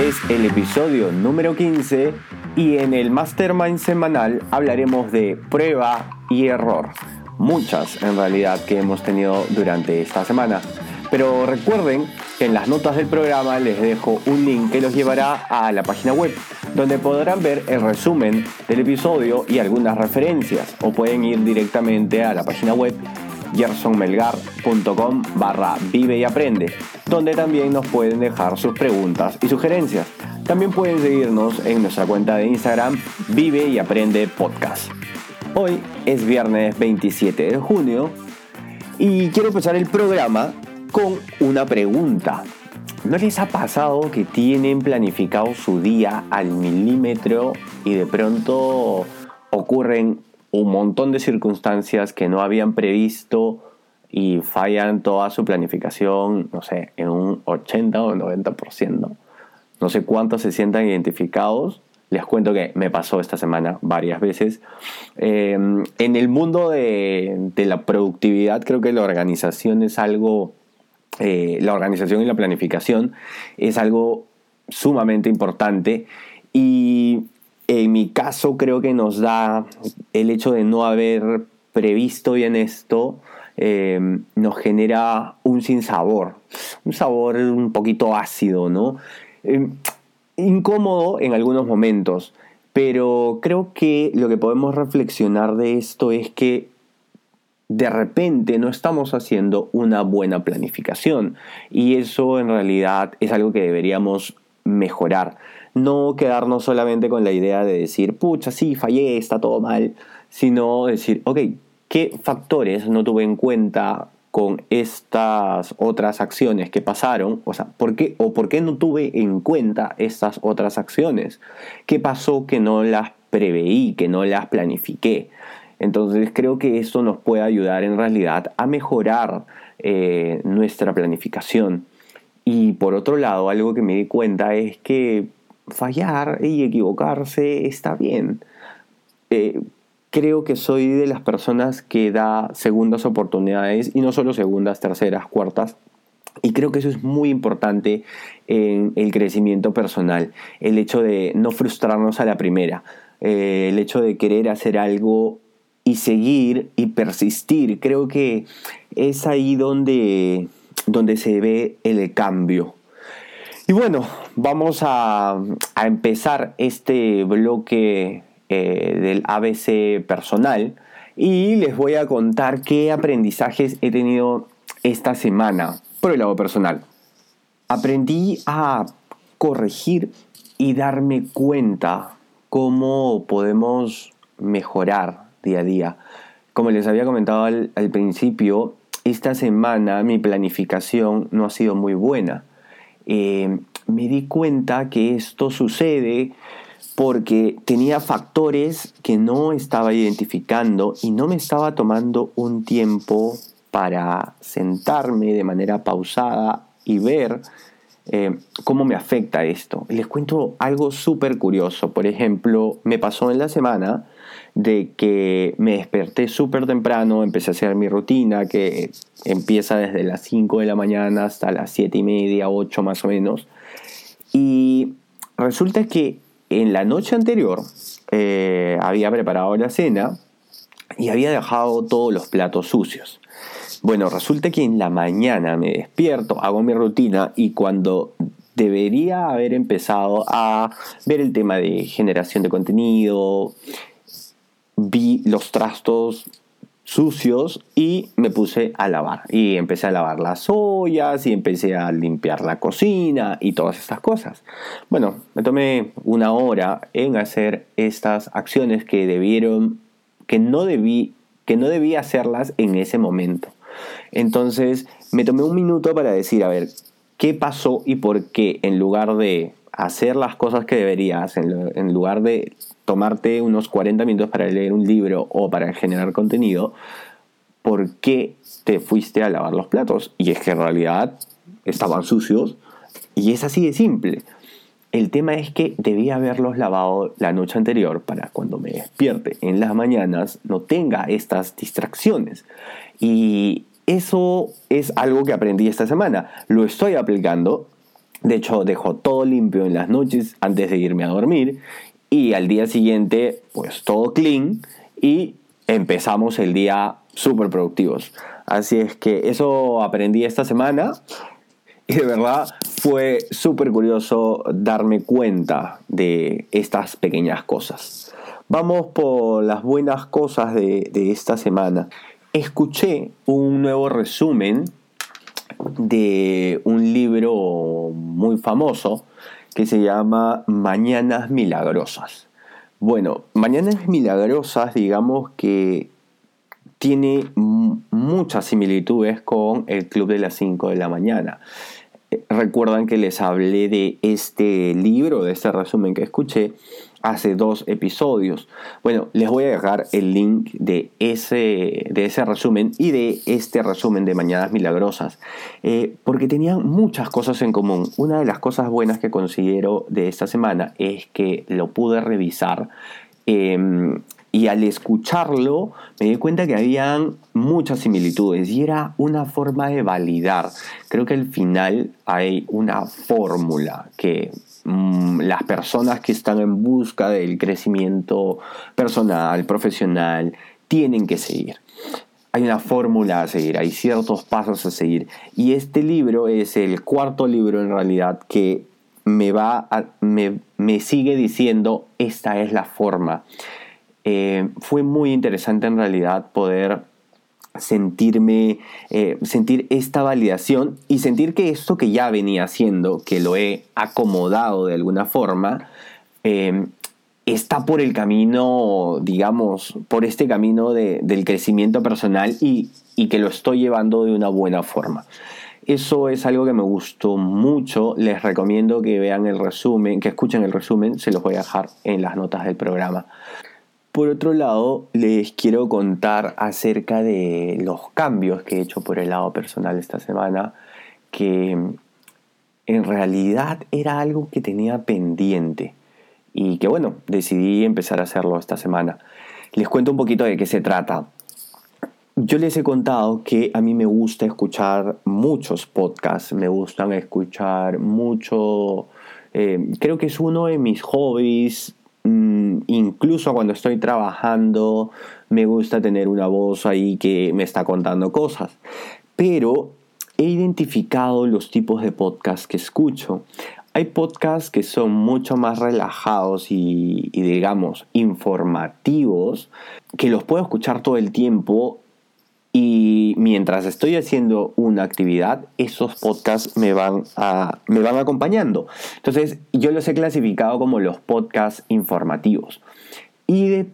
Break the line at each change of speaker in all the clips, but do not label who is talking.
Es el episodio número 15 y en el Mastermind semanal hablaremos de prueba y error. Muchas en realidad que hemos tenido durante esta semana. Pero recuerden que en las notas del programa les dejo un link que los llevará a la página web, donde podrán ver el resumen del episodio y algunas referencias, o pueden ir directamente a la página web gersonmelgar.com barra vive y aprende, donde también nos pueden dejar sus preguntas y sugerencias. También pueden seguirnos en nuestra cuenta de Instagram Vive y Aprende Podcast. Hoy es viernes 27 de junio y quiero empezar el programa con una pregunta. ¿No les ha pasado que tienen planificado su día al milímetro y de pronto ocurren un montón de circunstancias que no habían previsto y fallan toda su planificación, no sé, en un 80 o 90%. No sé cuántos se sientan identificados. Les cuento que me pasó esta semana varias veces. Em, en el mundo de, la productividad creo que la organización es algo, eh, la organización y la planificación es algo sumamente importante y en mi caso creo que nos da el hecho de no haber previsto bien esto, em, nos genera un sinsabor, un sabor un poquito ácido, ¿no? Em, incómodo en algunos momentos, pero creo que lo que podemos reflexionar de esto es que de repente no estamos haciendo una buena planificación y eso en realidad es algo que deberíamos mejorar no quedarnos solamente con la idea de decir, pucha, sí, fallé, está todo mal, sino decir, ok, ¿qué factores no tuve en cuenta con estas otras acciones que pasaron? O sea, ¿por qué, o por qué no tuve en cuenta estas otras acciones? ¿Qué pasó que no las preveí, que no las planifiqué? Entonces creo que esto nos puede ayudar en realidad a mejorar eh, nuestra planificación. Y por otro lado, algo que me di cuenta es que fallar y equivocarse está bien. Eh, creo que soy de las personas que da segundas oportunidades y no solo segundas, terceras, cuartas. Y creo que eso es muy importante en el crecimiento personal. El hecho de no frustrarnos a la primera. Eh, el hecho de querer hacer algo y seguir y persistir. Creo que es ahí donde, donde se ve el cambio. Y bueno, vamos a, empezar este bloque eh, del ABC personal y les voy a contar qué aprendizajes he tenido esta semana por el lado personal. Aprendí a corregir y darme cuenta cómo podemos mejorar día a día. Como les había comentado al principio, esta semana mi planificación no ha sido muy buena eh, me di cuenta que esto sucede porque tenía factores que no estaba identificando y no me estaba tomando un tiempo para sentarme de manera pausada y ver eh, cómo me afecta esto. Les cuento algo súper curioso. Por ejemplo, me pasó en la semana de que me desperté súper temprano, empecé a hacer mi rutina que empieza desde las 5 de la mañana hasta las 7 y media, 8 más o menos. Y resulta que en la noche anterior eh, había preparado la cena y había dejado todos los platos sucios. Bueno, resulta que en la mañana me despierto, hago mi rutina y cuando debería haber empezado a ver el tema de generación de contenido, vi los trastos sucios y me puse a lavar. Y empecé a lavar las ollas y empecé a limpiar la cocina y todas estas cosas. Bueno, me tomé una hora en hacer estas acciones que debieron, que no debí, que no debí hacerlas en ese momento. Entonces me tomé un minuto para decir, a ver, qué pasó y por qué en lugar de hacer las cosas que deberías, en, lugar de tomarte unos 40 minutos para leer un libro o para generar contenido, ¿por qué te fuiste a lavar los platos? Y es que en realidad estaban sucios y es así de simple. El tema es que debía haberlos lavado la noche anterior para cuando me despierte en las mañanas no tenga estas distracciones. Y eso es algo que aprendí esta semana. Lo estoy aplicando. De hecho, dejo todo limpio en las noches antes de irme a dormir. Y al día siguiente, pues todo clean. Y empezamos el día súper productivos. Así es que eso aprendí esta semana. Y de verdad fue súper curioso darme cuenta de estas pequeñas cosas. Vamos por las buenas cosas de, esta semana. Escuché un nuevo resumen de un libro muy famoso que se llama Mañanas Milagrosas. Bueno, Mañanas Milagrosas, digamos que tiene muchas similitudes con el Club de las 5 de la mañana. Recuerdan que les hablé de este libro, de este resumen que escuché hace dos episodios. Bueno, les voy a dejar el link de ese, de ese resumen y de este resumen de Mañanas Milagrosas, eh, porque tenían muchas cosas en común. Una de las cosas buenas que considero de esta semana es que lo pude revisar em, y al escucharlo me di cuenta que habían muchas similitudes y era una forma de validar. Creo que al final hay una fórmula que mm, las personas que están en busca del crecimiento personal, profesional, tienen que seguir. Hay una fórmula a seguir, hay ciertos pasos a seguir. Y este libro es el cuarto libro en realidad que me va me, me sigue diciendo esta es la forma eh, fue muy interesante en realidad poder sentirme, eh, sentir esta validación y sentir que esto que ya venía haciendo, que lo he acomodado de alguna forma, eh, está por el camino, digamos, por este camino del crecimiento personal y, y que lo estoy llevando de una buena forma. Eso es algo que me gustó mucho. Les recomiendo que vean el resumen, que escuchen el resumen. Se los voy a dejar en las notas del programa. Por otro lado, les quiero contar acerca de los cambios que he hecho por el lado personal esta semana, que en realidad era algo que tenía pendiente y que bueno, decidí empezar a hacerlo esta semana. Les cuento un poquito de qué se trata. Yo les he contado que a mí me gusta escuchar muchos podcasts, me gustan escuchar mucho, eh, creo que es uno de mis hobbies incluso cuando estoy trabajando, me gusta tener una voz ahí que me está contando cosas. Pero he identificado los tipos de podcast que escucho. Hay podcasts que son mucho más relajados y, y, digamos informativos, que los puedo escuchar todo el tiempo y mientras estoy haciendo una actividad, esos podcasts me van, a, me van acompañando. Entonces, yo los he clasificado como los podcasts informativos. Y,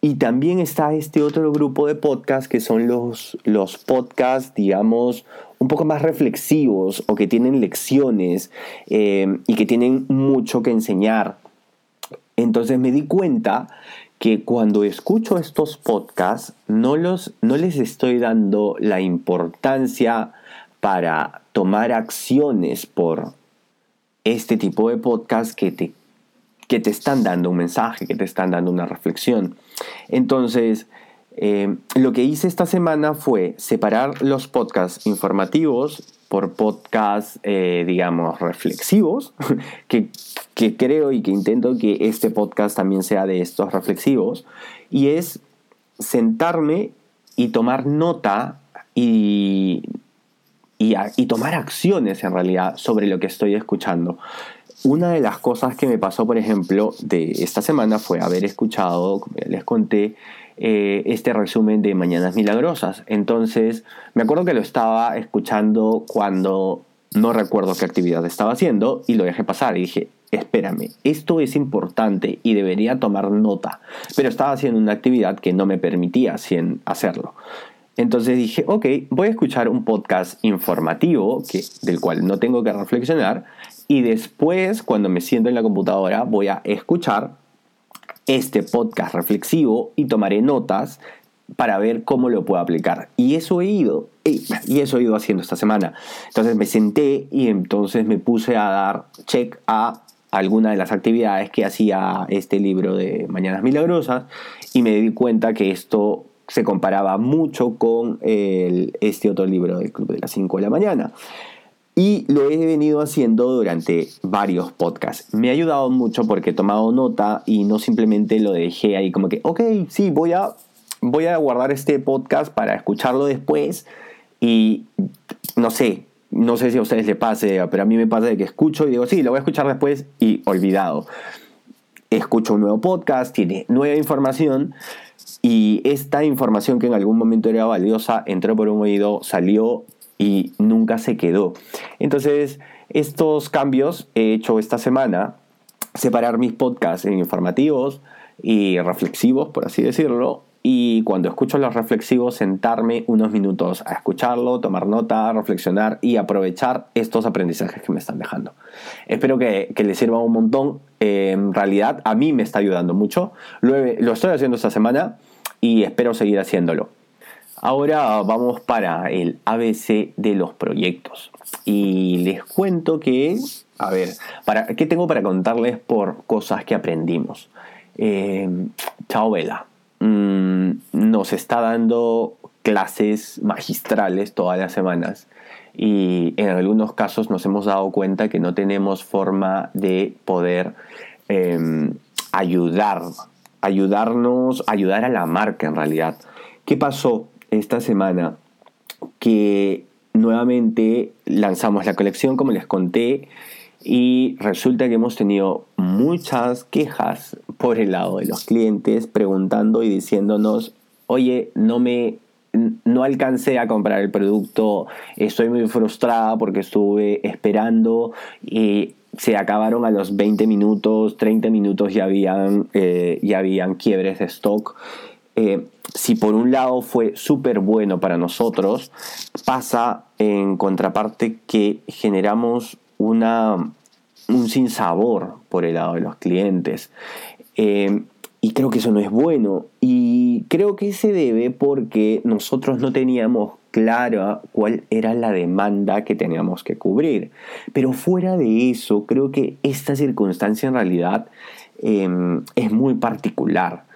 y también está este otro grupo de podcasts que son los, los podcasts, digamos, un poco más reflexivos o que tienen lecciones eh, y que tienen mucho que enseñar. Entonces me di cuenta que cuando escucho estos podcasts no, los, no les estoy dando la importancia para tomar acciones por este tipo de podcast que te, que te están dando un mensaje, que te están dando una reflexión. Entonces, eh, lo que hice esta semana fue separar los podcasts informativos por podcasts, eh, digamos, reflexivos, que, que creo y que intento que este podcast también sea de estos reflexivos, y es sentarme y tomar nota y, y, y, tomar acciones en realidad sobre lo que estoy escuchando. Una de las cosas que me pasó, por ejemplo, de esta semana fue haber escuchado, como ya les conté, eh, este resumen de Mañanas Milagrosas. Entonces, me acuerdo que lo estaba escuchando cuando no recuerdo qué actividad estaba haciendo y lo dejé pasar y dije, espérame, esto es importante y debería tomar nota, pero estaba haciendo una actividad que no me permitía hacerlo. Entonces dije, ok, voy a escuchar un podcast informativo que, del cual no tengo que reflexionar y después, cuando me siento en la computadora, voy a escuchar este podcast reflexivo y tomaré notas para ver cómo lo puedo aplicar. Y eso he ido, y eso he ido haciendo esta semana. Entonces me senté y entonces me puse a dar check a alguna de las actividades que hacía este libro de Mañanas Milagrosas y me di cuenta que esto se comparaba mucho con este otro libro del Club de las 5 de la mañana. Y lo he venido haciendo durante varios podcasts. Me ha ayudado mucho porque he tomado nota y no simplemente lo dejé ahí como que, ok, sí, voy a, voy a guardar este podcast para escucharlo después. Y no sé, no sé si a ustedes les pase, pero a mí me pasa de que escucho y digo, sí, lo voy a escuchar después y olvidado. Escucho un nuevo podcast, tiene nueva información y esta información que en algún momento era valiosa entró por un oído, salió y nunca se quedó. Entonces, estos cambios he hecho esta semana, separar mis podcasts en informativos y reflexivos, por así decirlo, y cuando escucho los reflexivos sentarme unos minutos a escucharlo, tomar nota, reflexionar y aprovechar estos aprendizajes que me están dejando. Espero que, les sirva un montón. en realidad a mí me está ayudando mucho. Lo, lo estoy haciendo esta semana y espero seguir haciéndolo. Ahora vamos para el ABC de los proyectos. Y les cuento que, a ver, para, ¿qué tengo para contarles por cosas que aprendimos? Eh, Chao Vela mm, nos está dando clases magistrales todas las semanas y en algunos casos nos hemos dado cuenta que no tenemos forma de poder em, ayudar, ayudarnos, ayudar a la marca en realidad. ¿Qué pasó? Esta semana que nuevamente lanzamos la colección, como les conté, y resulta que hemos tenido muchas quejas por el lado de los clientes preguntando y diciéndonos, oye, no me no alcancé a comprar el producto, estoy muy frustrada porque estuve esperando y se acabaron a los 20 minutos, 30 minutos ya habían, eh, ya habían quiebres de stock. Eh, si por un lado fue súper bueno para nosotros, pasa en contraparte que generamos una, un sinsabor por el lado de los clientes. Eh, y creo que eso no es bueno. Y creo que se debe porque nosotros no teníamos clara cuál era la demanda que teníamos que cubrir. Pero fuera de eso, creo que esta circunstancia en realidad eh, es muy particular.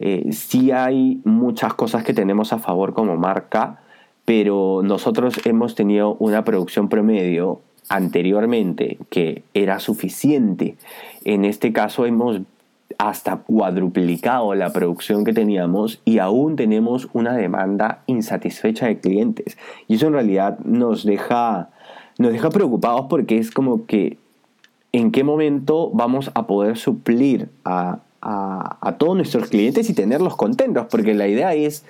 Eh, sí hay muchas cosas que tenemos a favor como marca, pero nosotros hemos tenido una producción promedio anteriormente que era suficiente. En este caso hemos hasta cuadruplicado la producción que teníamos y aún tenemos una demanda insatisfecha de clientes. Y eso en realidad nos deja, nos deja preocupados porque es como que en qué momento vamos a poder suplir a, a, todos nuestros clientes y tenerlos contentos, porque la idea es,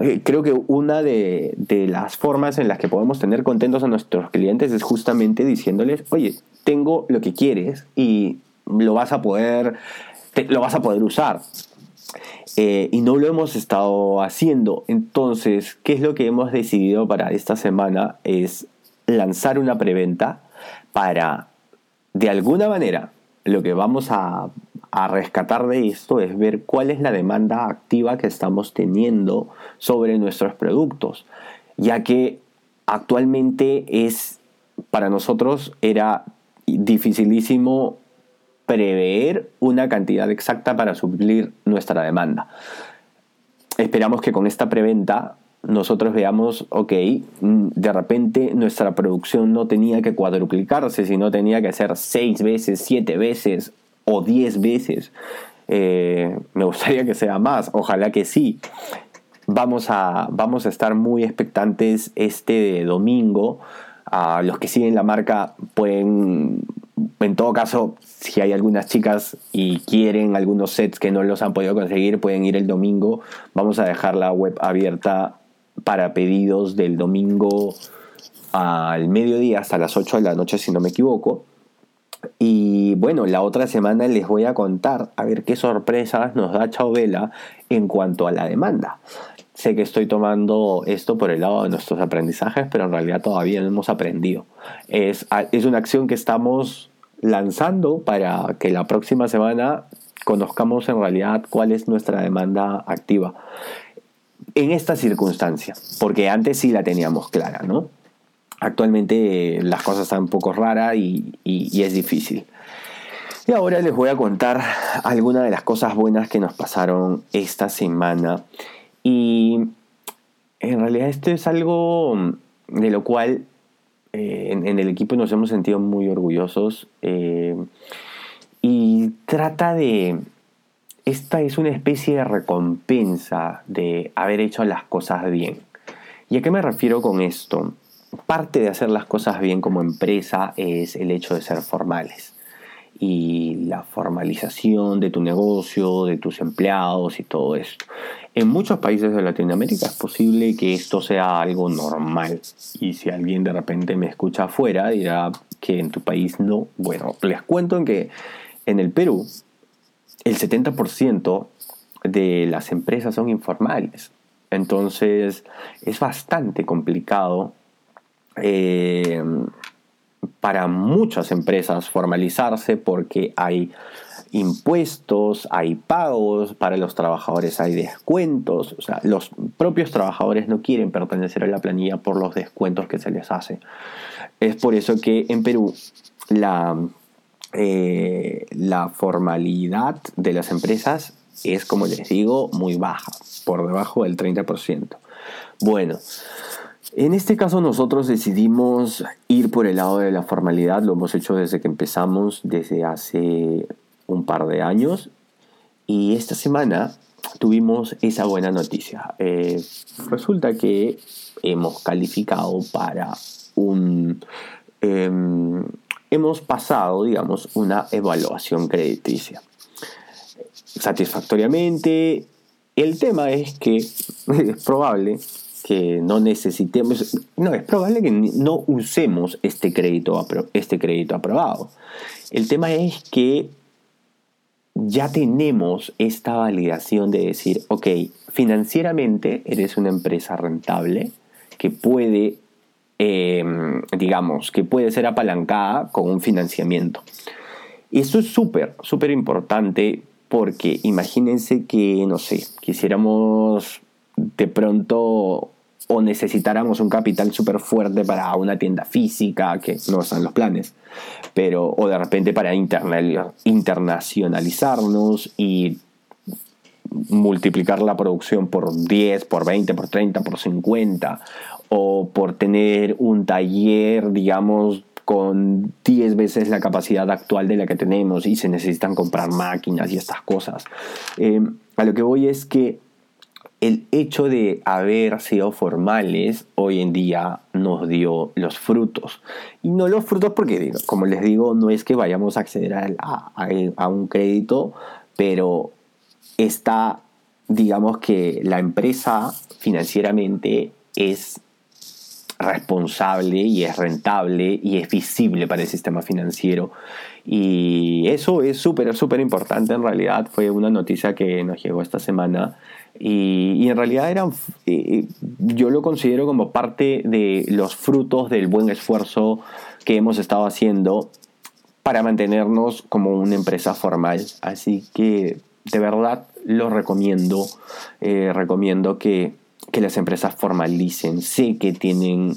eh, creo que una de, las formas en las que podemos tener contentos a nuestros clientes es justamente diciéndoles, oye, tengo lo que quieres y lo vas a poder, lo vas a poder usar. Eh, y no lo hemos estado haciendo. Entonces, ¿qué es lo que hemos decidido para esta semana? Es lanzar una preventa para, de alguna manera, lo que vamos a rescatar de esto es ver cuál es la demanda activa que estamos teniendo sobre nuestros productos, ya que actualmente es para nosotros era dificilísimo prever una cantidad exacta para suplir nuestra demanda. Esperamos que con esta preventa nosotros veamos, ok, de repente nuestra producción no tenía que cuadruplicarse, sino tenía que ser seis veces, siete veces o 10 veces. Eh, me gustaría que sea más, ojalá que sí. Vamos a, vamos a estar muy expectantes este domingo. A los que siguen la marca pueden, en todo caso, si hay algunas chicas y quieren algunos sets que no los han podido conseguir, pueden ir el domingo. Vamos a dejar la web abierta para pedidos del domingo al mediodía hasta las 8 de la noche, si no me equivoco. Y bueno, la otra semana les voy a contar a ver qué sorpresas nos da Chauvela en cuanto a la demanda. sé que estoy tomando esto por el lado de nuestros aprendizajes, pero en realidad todavía no hemos aprendido. Es, es una acción que estamos lanzando para que la próxima semana conozcamos en realidad cuál es nuestra demanda activa en esta circunstancia, porque antes sí la teníamos clara, ¿no? Actualmente las cosas están un poco raras y, y es difícil. Y ahora les voy a contar algunas de las cosas buenas que nos pasaron esta semana. Y en realidad esto es algo de lo cual eh, en, el equipo nos hemos sentido muy orgullosos. Eh, y trata de... Esta es una especie de recompensa de haber hecho las cosas bien. ¿Y a qué me refiero con esto? Parte de hacer las cosas bien como empresa es el hecho de ser formales y la formalización de tu negocio, de tus empleados y todo esto. En muchos países de Latinoamérica es posible que esto sea algo normal y si alguien de repente me escucha afuera dirá que en tu país no. Bueno, les cuento en que en el Perú el 70% de las empresas son informales. Entonces es bastante complicado eh, para muchas empresas formalizarse porque hay impuestos, hay pagos, para los trabajadores hay descuentos, o sea, los propios trabajadores no quieren pertenecer a la planilla por los descuentos que se les hace. Es por eso que en Perú la, eh, la formalidad de las empresas es, como les digo, muy baja, por debajo del 30%. Bueno, en este caso nosotros decidimos ir por el lado de la formalidad, lo hemos hecho desde que empezamos, desde hace un par de años, y esta semana tuvimos esa buena noticia. Eh, resulta que hemos calificado para un... Em, hemos pasado, digamos, una evaluación crediticia. Satisfactoriamente, el tema es que es probable que no necesitemos, no, es probable que no usemos este crédito, este crédito aprobado. El tema es que ya tenemos esta validación de decir, ok, financieramente eres una empresa rentable que puede, em, digamos, que puede ser apalancada con un financiamiento. Eso es súper, súper importante porque imagínense que, no sé, quisiéramos de pronto o necesitáramos un capital súper fuerte para una tienda física, que no están los planes, pero o de repente para internacionalizarnos y multiplicar la producción por 10, por 20, por 30, por 50, o por tener un taller, digamos, con 10 veces la capacidad actual de la que tenemos y se necesitan comprar máquinas y estas cosas. Eh, a lo que voy es que el hecho de haber sido formales hoy en día nos dio los frutos. Y no los frutos porque, como les digo, no es que vayamos a acceder a, un crédito, pero está, digamos que la empresa financieramente es responsable y es rentable y es visible para el sistema financiero. Y eso es súper, súper importante en realidad. Fue una noticia que nos llegó esta semana y, en realidad eran, eh, yo lo considero como parte de los frutos del buen esfuerzo que hemos estado haciendo para mantenernos como una empresa formal. Así que de verdad lo recomiendo. Eh, recomiendo que, que las empresas formalicen. Sé que tienen,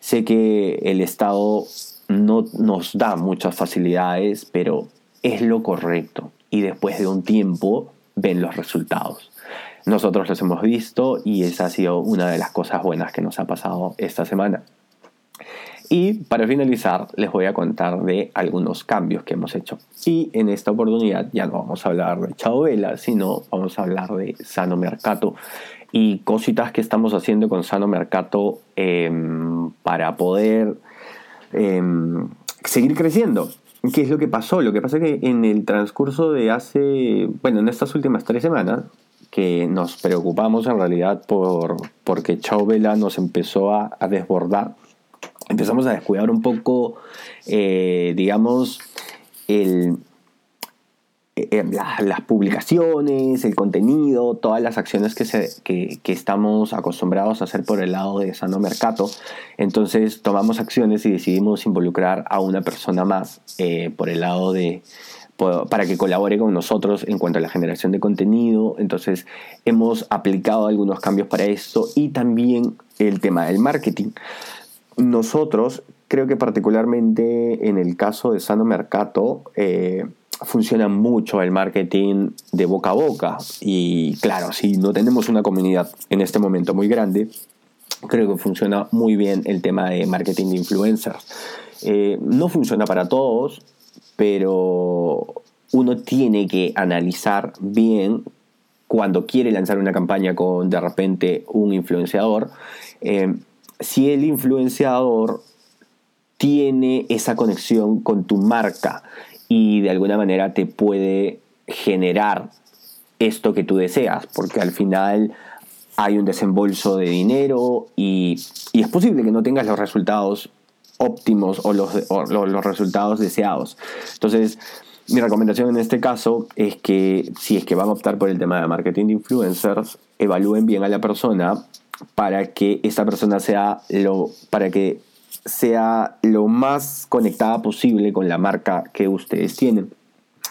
sé que el Estado no nos da muchas facilidades, pero es lo correcto. Y después de un tiempo ven los resultados. Nosotros los hemos visto y esa ha sido una de las cosas buenas que nos ha pasado esta semana. Y para finalizar, les voy a contar de algunos cambios que hemos hecho. Y en esta oportunidad ya no vamos a hablar de Chao Vela, sino vamos a hablar de Sano Mercato y cositas que estamos haciendo con Sano Mercato em, para poder em, seguir creciendo. ¿Qué es lo que pasó? Lo que pasa es que en el transcurso de hace, bueno, en estas últimas tres semanas, que nos preocupamos en realidad por, porque Chao Vela nos empezó a, desbordar. Empezamos a descuidar un poco, eh, digamos, el, eh, las publicaciones, el contenido, todas las acciones que, se, que, estamos acostumbrados a hacer por el lado de Sano Mercato. Entonces tomamos acciones y decidimos involucrar a una persona más eh, por el lado de para que colabore con nosotros en cuanto a la generación de contenido. Entonces hemos aplicado algunos cambios para esto y también el tema del marketing. Nosotros, creo que particularmente en el caso de Sano Mercato, eh, funciona mucho el marketing de boca a boca. Y claro, si no tenemos una comunidad en este momento muy grande, creo que funciona muy bien el tema de marketing de influencers. Eh, no funciona para todos, pero uno tiene que analizar bien cuando quiere lanzar una campaña con de repente un influenciador, eh, si el influenciador tiene esa conexión con tu marca y de alguna manera te puede generar esto que tú deseas, porque al final hay un desembolso de dinero y, es posible que no tengas los resultados óptimos o los, los resultados deseados. Entonces, mi recomendación en este caso es que si es que van a optar por el tema de marketing de influencers, evalúen bien a la persona para que esa persona sea lo para que sea lo más conectada posible con la marca que ustedes tienen.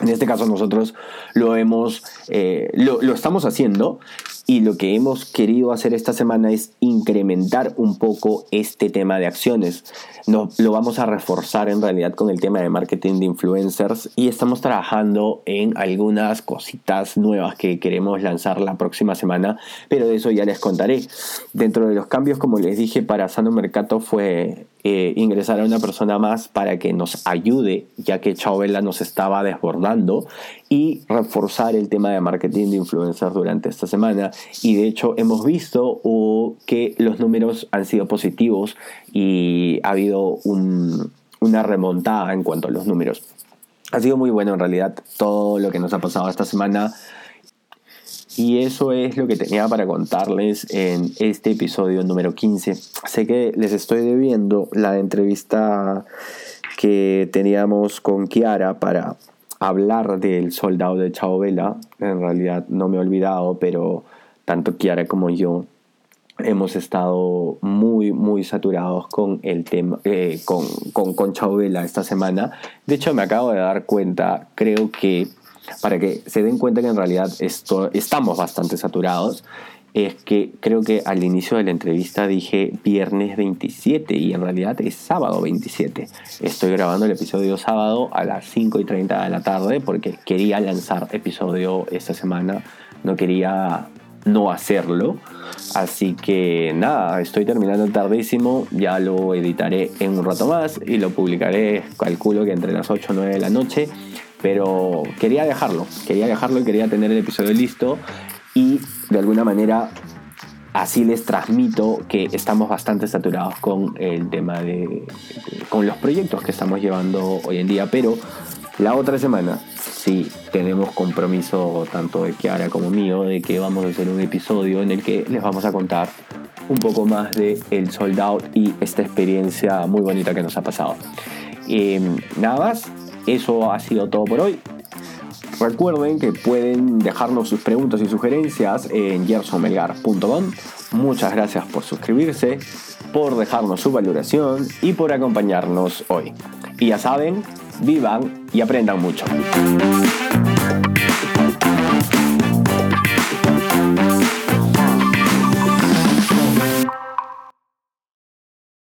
En este caso nosotros lo hemos, eh, lo, lo, estamos haciendo y lo que hemos querido hacer esta semana es incrementar un poco este tema de acciones. No, lo vamos a reforzar en realidad con el tema de marketing de influencers y estamos trabajando en algunas cositas nuevas que queremos lanzar la próxima semana, pero de eso ya les contaré. Dentro de los cambios, como les dije, para Sano Mercato fue eh, ingresar a una persona más para que nos ayude, ya que Chavela nos estaba desbordando, y reforzar el tema de marketing de influencers durante esta semana. Y de hecho hemos visto que los números han sido positivos y ha habido una remontada en cuanto a los números. Ha sido muy bueno en realidad todo lo que nos ha pasado esta semana y eso es lo que tenía para contarles en este episodio número 15. Sé que les estoy debiendo la entrevista que teníamos con Kiara para hablar del soldado de Chao Vela. En realidad no me he olvidado, pero tanto Kiara como yo hemos estado muy, muy saturados con el tema, eh, con, con, con Chao Vela esta semana. De hecho, me acabo de dar cuenta, creo que para que se den cuenta que en realidad esto, estamos bastante saturados, es que creo que al inicio de la entrevista dije viernes 27 y en realidad es sábado 27. Estoy grabando el episodio sábado a las 5 y 30 de la tarde porque quería lanzar episodio esta semana, no quería no hacerlo. Así que nada, estoy terminando tardísimo, ya lo editaré en un rato más y lo publicaré, calculo que entre las 8 o 9 de la noche. Pero quería dejarlo, quería dejarlo y quería tener el episodio listo y de alguna manera así les transmito que estamos bastante saturados con el tema de, con los proyectos que estamos llevando hoy en día, pero la otra semana sí tenemos compromiso tanto de Kiara como mío de que vamos a hacer un episodio en el que les vamos a contar un poco más de el sold out y esta experiencia muy bonita que nos ha pasado. Eh, nada más, eso ha sido todo por hoy. Recuerden que pueden dejarnos sus preguntas y sugerencias en gersonmelgar.com. Muchas gracias por suscribirse, por dejarnos su valoración y por acompañarnos hoy. Y ya saben, vivan y aprendan mucho.